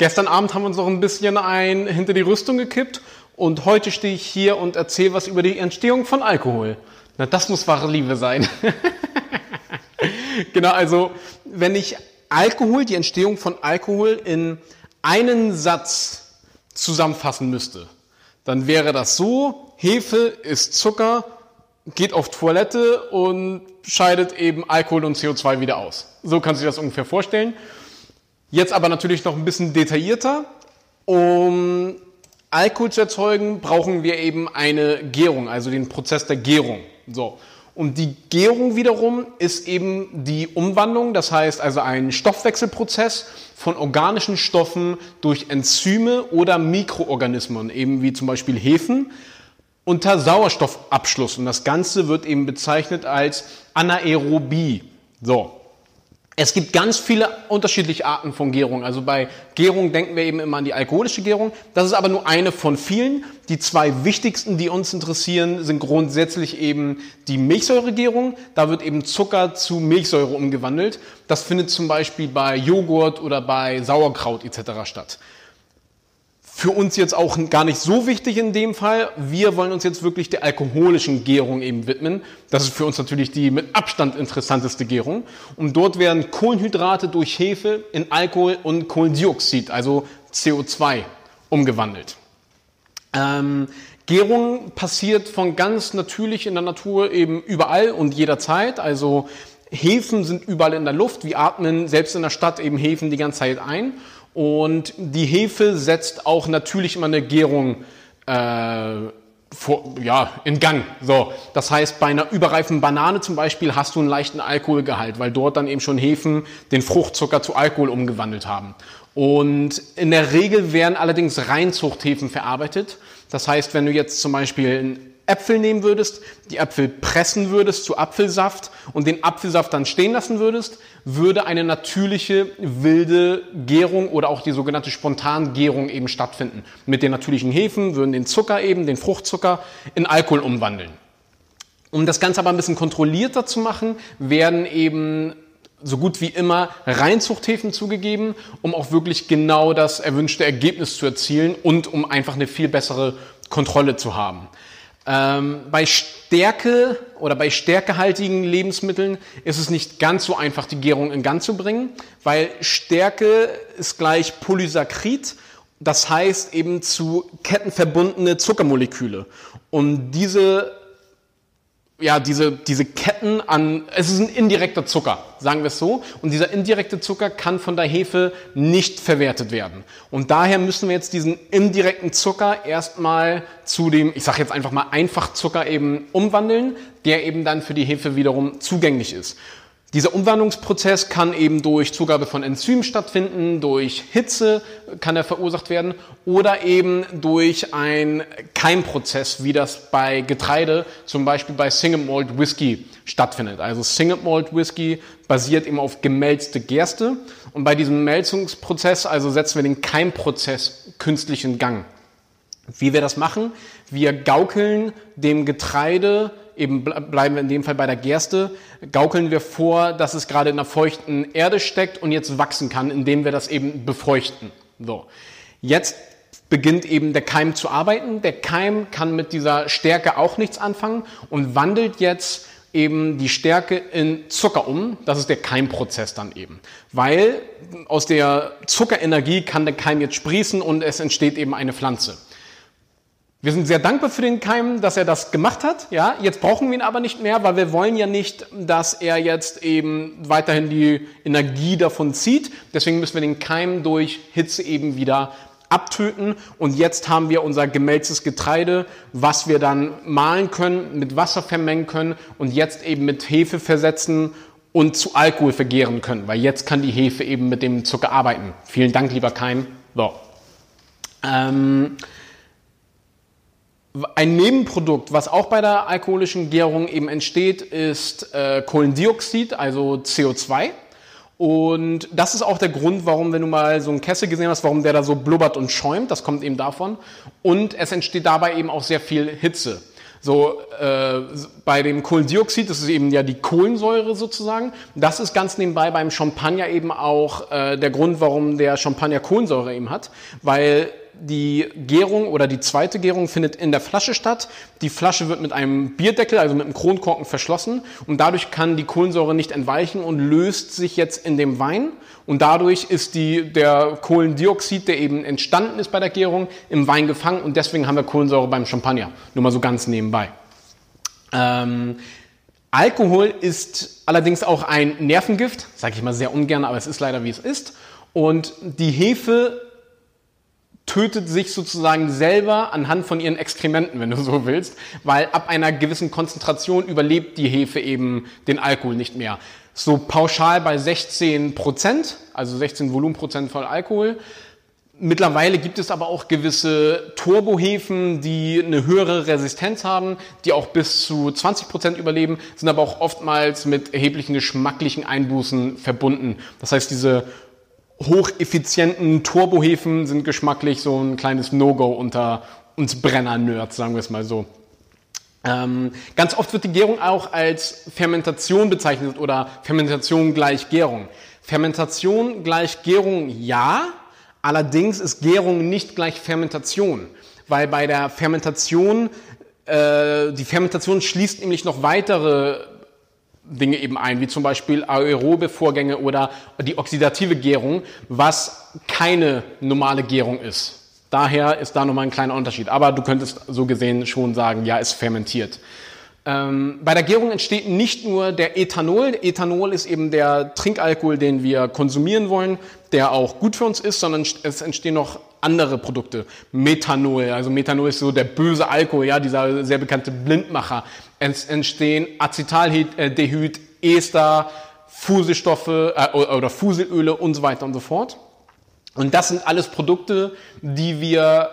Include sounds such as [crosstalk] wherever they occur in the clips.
Gestern Abend haben wir uns noch ein bisschen ein hinter die Rüstung gekippt und heute stehe ich hier und erzähle was über die Entstehung von Alkohol. Na, das muss wahre Liebe sein. [laughs] genau, also wenn ich Alkohol, die Entstehung von Alkohol in einen Satz zusammenfassen müsste, dann wäre das so, Hefe ist Zucker, geht auf Toilette und scheidet eben Alkohol und CO2 wieder aus. So kannst du dir das ungefähr vorstellen. Jetzt aber natürlich noch ein bisschen detaillierter. Um Alkohol zu erzeugen, brauchen wir eben eine Gärung, also den Prozess der Gärung. So. Und die Gärung wiederum ist eben die Umwandlung, das heißt also ein Stoffwechselprozess von organischen Stoffen durch Enzyme oder Mikroorganismen, eben wie zum Beispiel Hefen, unter Sauerstoffabschluss. Und das Ganze wird eben bezeichnet als Anaerobie. So. Es gibt ganz viele unterschiedliche Arten von Gärung. Also bei Gärung denken wir eben immer an die alkoholische Gärung. Das ist aber nur eine von vielen. Die zwei wichtigsten, die uns interessieren, sind grundsätzlich eben die Milchsäuregärung. Da wird eben Zucker zu Milchsäure umgewandelt. Das findet zum Beispiel bei Joghurt oder bei Sauerkraut etc. statt für uns jetzt auch gar nicht so wichtig in dem Fall. Wir wollen uns jetzt wirklich der alkoholischen Gärung eben widmen. Das ist für uns natürlich die mit Abstand interessanteste Gärung. Und dort werden Kohlenhydrate durch Hefe in Alkohol und Kohlendioxid, also CO2, umgewandelt. Ähm, Gärung passiert von ganz natürlich in der Natur eben überall und jederzeit. Also Hefen sind überall in der Luft. Wir atmen selbst in der Stadt eben Hefen die ganze Zeit ein. Und die Hefe setzt auch natürlich immer eine Gärung äh, vor, ja, in Gang. So, das heißt, bei einer überreifen Banane zum Beispiel hast du einen leichten Alkoholgehalt, weil dort dann eben schon Hefen den Fruchtzucker zu Alkohol umgewandelt haben. Und in der Regel werden allerdings Reinzuchthefen verarbeitet. Das heißt, wenn du jetzt zum Beispiel Äpfel nehmen würdest, die Äpfel pressen würdest zu Apfelsaft und den Apfelsaft dann stehen lassen würdest, würde eine natürliche wilde Gärung oder auch die sogenannte Spontangärung eben stattfinden. Mit den natürlichen Hefen würden den Zucker eben, den Fruchtzucker, in Alkohol umwandeln. Um das Ganze aber ein bisschen kontrollierter zu machen, werden eben so gut wie immer Reinzuchthäfen zugegeben, um auch wirklich genau das erwünschte Ergebnis zu erzielen und um einfach eine viel bessere Kontrolle zu haben. Ähm, bei Stärke oder bei stärkehaltigen Lebensmitteln ist es nicht ganz so einfach, die Gärung in Gang zu bringen, weil Stärke ist gleich Polysaccharid, das heißt eben zu kettenverbundene Zuckermoleküle. Und diese ja, diese, diese Ketten an, es ist ein indirekter Zucker, sagen wir es so. Und dieser indirekte Zucker kann von der Hefe nicht verwertet werden. Und daher müssen wir jetzt diesen indirekten Zucker erstmal zu dem, ich sage jetzt einfach mal Einfachzucker eben umwandeln, der eben dann für die Hefe wiederum zugänglich ist. Dieser Umwandlungsprozess kann eben durch Zugabe von Enzymen stattfinden, durch Hitze kann er verursacht werden oder eben durch einen Keimprozess, wie das bei Getreide, zum Beispiel bei Single Malt Whisky stattfindet. Also Single Malt Whisky basiert eben auf gemälzte Gerste und bei diesem Melzungsprozess also setzen wir den Keimprozess künstlich in Gang. Wie wir das machen? Wir gaukeln dem Getreide eben bleiben wir in dem Fall bei der Gerste, gaukeln wir vor, dass es gerade in einer feuchten Erde steckt und jetzt wachsen kann, indem wir das eben befeuchten. So. Jetzt beginnt eben der Keim zu arbeiten. Der Keim kann mit dieser Stärke auch nichts anfangen und wandelt jetzt eben die Stärke in Zucker um. Das ist der Keimprozess dann eben. Weil aus der Zuckerenergie kann der Keim jetzt sprießen und es entsteht eben eine Pflanze. Wir sind sehr dankbar für den Keim, dass er das gemacht hat. Ja, jetzt brauchen wir ihn aber nicht mehr, weil wir wollen ja nicht, dass er jetzt eben weiterhin die Energie davon zieht. Deswegen müssen wir den Keim durch Hitze eben wieder abtöten. Und jetzt haben wir unser gemälztes Getreide, was wir dann mahlen können, mit Wasser vermengen können und jetzt eben mit Hefe versetzen und zu Alkohol vergären können, weil jetzt kann die Hefe eben mit dem Zucker arbeiten. Vielen Dank, lieber Keim. So. Ähm, ein Nebenprodukt, was auch bei der alkoholischen Gärung eben entsteht, ist äh, Kohlendioxid, also CO2. Und das ist auch der Grund, warum, wenn du mal so einen Kessel gesehen hast, warum der da so blubbert und schäumt. Das kommt eben davon. Und es entsteht dabei eben auch sehr viel Hitze. So, äh, bei dem Kohlendioxid, das ist eben ja die Kohlensäure sozusagen. Das ist ganz nebenbei beim Champagner eben auch äh, der Grund, warum der Champagner Kohlensäure eben hat, weil die Gärung oder die zweite Gärung findet in der Flasche statt. Die Flasche wird mit einem Bierdeckel, also mit einem Kronkorken verschlossen und dadurch kann die Kohlensäure nicht entweichen und löst sich jetzt in dem Wein und dadurch ist die, der Kohlendioxid, der eben entstanden ist bei der Gärung, im Wein gefangen und deswegen haben wir Kohlensäure beim Champagner. Nur mal so ganz nebenbei. Ähm, Alkohol ist allerdings auch ein Nervengift, sage ich mal sehr ungern, aber es ist leider wie es ist. Und die Hefe tötet sich sozusagen selber anhand von ihren Exkrementen, wenn du so willst, weil ab einer gewissen Konzentration überlebt die Hefe eben den Alkohol nicht mehr. So pauschal bei 16 Prozent, also 16 Volumenprozent voll Alkohol. Mittlerweile gibt es aber auch gewisse Turbohefen, die eine höhere Resistenz haben, die auch bis zu 20 Prozent überleben, sind aber auch oftmals mit erheblichen geschmacklichen Einbußen verbunden. Das heißt, diese hocheffizienten Turbohefen sind geschmacklich so ein kleines No-Go unter uns Brenner-Nerds, sagen wir es mal so. Ähm, ganz oft wird die Gärung auch als Fermentation bezeichnet oder Fermentation gleich Gärung. Fermentation gleich Gärung ja, allerdings ist Gärung nicht gleich Fermentation, weil bei der Fermentation, äh, die Fermentation schließt nämlich noch weitere Dinge eben ein, wie zum Beispiel aerobe Vorgänge oder die oxidative Gärung, was keine normale Gärung ist. Daher ist da nochmal ein kleiner Unterschied. Aber du könntest so gesehen schon sagen, ja, es fermentiert. Ähm, bei der Gärung entsteht nicht nur der Ethanol. Ethanol ist eben der Trinkalkohol, den wir konsumieren wollen, der auch gut für uns ist, sondern es entstehen noch andere Produkte. Methanol, also Methanol ist so der böse Alkohol, ja, dieser sehr bekannte Blindmacher. Entstehen Acetaldehyd, Ester, Fuselstoffe äh, oder Fuselöle und so weiter und so fort. Und das sind alles Produkte, die wir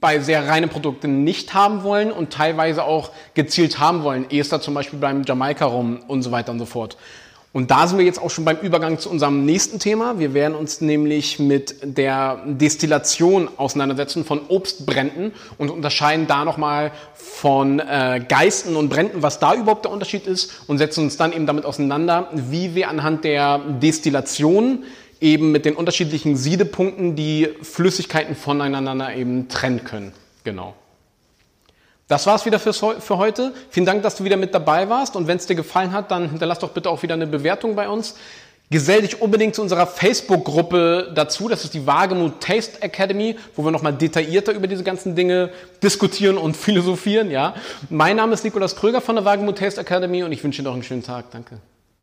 bei sehr reinen Produkten nicht haben wollen und teilweise auch gezielt haben wollen. Ester zum Beispiel beim Jamaika rum und so weiter und so fort. Und da sind wir jetzt auch schon beim Übergang zu unserem nächsten Thema. Wir werden uns nämlich mit der Destillation auseinandersetzen von Obstbränden und unterscheiden da nochmal von äh, Geisten und Bränden, was da überhaupt der Unterschied ist und setzen uns dann eben damit auseinander, wie wir anhand der Destillation eben mit den unterschiedlichen Siedepunkten die Flüssigkeiten voneinander eben trennen können. Genau. Das war's wieder für, heute. Vielen Dank, dass du wieder mit dabei warst. Und wenn es dir gefallen hat, dann hinterlass doch bitte auch wieder eine Bewertung bei uns. Gesell dich unbedingt zu unserer Facebook-Gruppe dazu. Das ist die Wagemut Taste Academy, wo wir nochmal detaillierter über diese ganzen Dinge diskutieren und philosophieren. Ja. Mein Name ist Nikolas Kröger von der Wagemut Taste Academy und ich wünsche dir noch einen schönen Tag. Danke.